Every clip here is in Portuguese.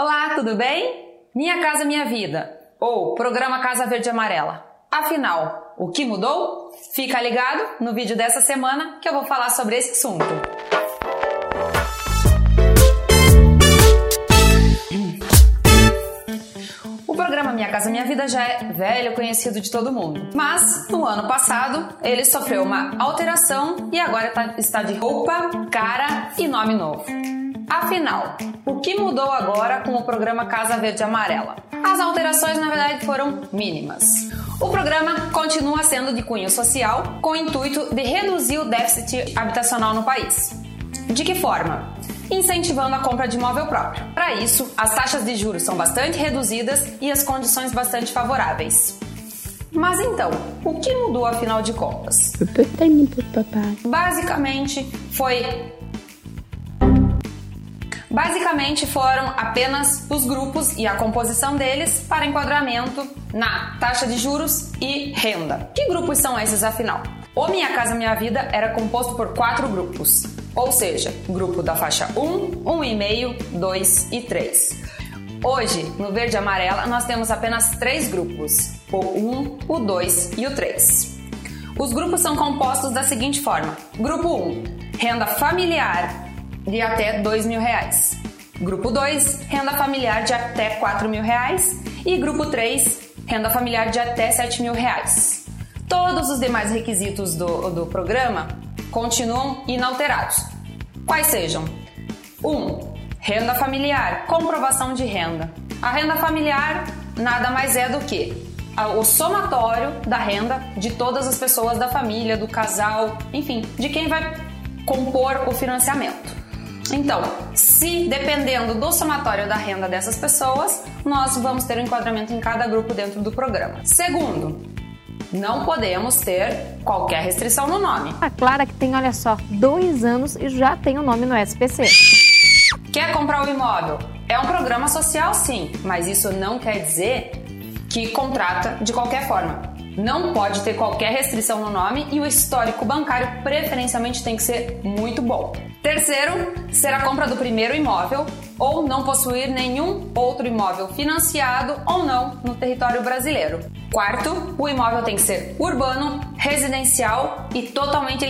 Olá, tudo bem? Minha Casa Minha Vida, ou Programa Casa Verde Amarela. Afinal, o que mudou? Fica ligado no vídeo dessa semana que eu vou falar sobre esse assunto. O programa Minha Casa Minha Vida já é velho conhecido de todo mundo. Mas, no ano passado, ele sofreu uma alteração e agora tá, está de roupa, cara e nome novo. Afinal, o que mudou agora com o programa Casa Verde Amarela? As alterações, na verdade, foram mínimas. O programa continua sendo de cunho social, com o intuito de reduzir o déficit habitacional no país. De que forma? Incentivando a compra de imóvel próprio. Para isso, as taxas de juros são bastante reduzidas e as condições bastante favoráveis. Mas então, o que mudou afinal de contas? Basicamente, foi Basicamente foram apenas os grupos e a composição deles para enquadramento na taxa de juros e renda. Que grupos são esses afinal? O Minha Casa Minha Vida era composto por quatro grupos, ou seja, grupo da faixa 1, 1,5, 2 e 3. Hoje, no verde e amarela, nós temos apenas três grupos: o 1, o 2 e o 3. Os grupos são compostos da seguinte forma: Grupo 1, renda familiar de até dois mil reais. Grupo 2, renda familiar de até 4 mil reais. E grupo 3, renda familiar de até 7 mil reais. Todos os demais requisitos do, do programa continuam inalterados. Quais sejam? 1. Um, renda familiar, comprovação de renda. A renda familiar nada mais é do que o somatório da renda de todas as pessoas da família, do casal, enfim, de quem vai compor o financiamento. Então, se dependendo do somatório da renda dessas pessoas, nós vamos ter um enquadramento em cada grupo dentro do programa. Segundo, não podemos ter qualquer restrição no nome. A Clara que tem, olha só, dois anos e já tem o um nome no SPC. Quer comprar o imóvel? É um programa social, sim, mas isso não quer dizer que contrata de qualquer forma. Não pode ter qualquer restrição no nome e o histórico bancário preferencialmente tem que ser muito bom. Terceiro, ser a compra do primeiro imóvel ou não possuir nenhum outro imóvel financiado ou não no território brasileiro. Quarto, o imóvel tem que ser urbano, residencial e totalmente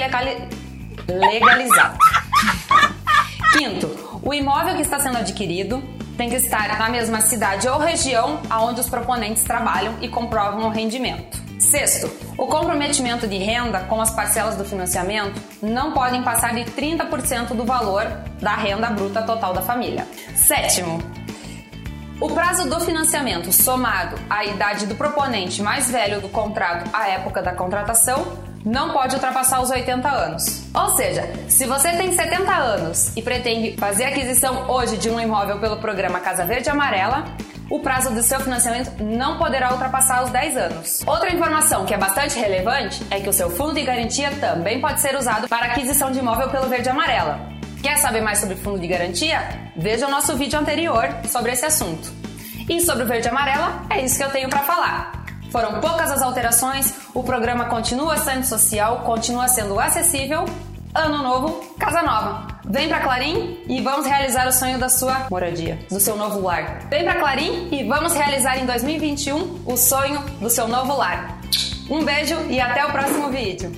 legalizado. Quinto, o imóvel que está sendo adquirido tem que estar na mesma cidade ou região aonde os proponentes trabalham e comprovam o rendimento. Sexto, o comprometimento de renda com as parcelas do financiamento não podem passar de 30% do valor da renda bruta total da família. Sétimo, o prazo do financiamento somado à idade do proponente mais velho do contrato à época da contratação não pode ultrapassar os 80 anos. Ou seja, se você tem 70 anos e pretende fazer aquisição hoje de um imóvel pelo programa Casa Verde Amarela, o prazo do seu financiamento não poderá ultrapassar os 10 anos. Outra informação que é bastante relevante é que o seu fundo de garantia também pode ser usado para aquisição de imóvel pelo verde amarela. Quer saber mais sobre fundo de garantia? Veja o nosso vídeo anterior sobre esse assunto. E sobre o verde amarela, é isso que eu tenho para falar. Foram poucas as alterações, o programa continua sendo social, continua sendo acessível. Ano novo, casa nova. Vem pra Clarim e vamos realizar o sonho da sua moradia, do seu novo lar. Vem pra Clarim e vamos realizar em 2021 o sonho do seu novo lar. Um beijo e até o próximo vídeo.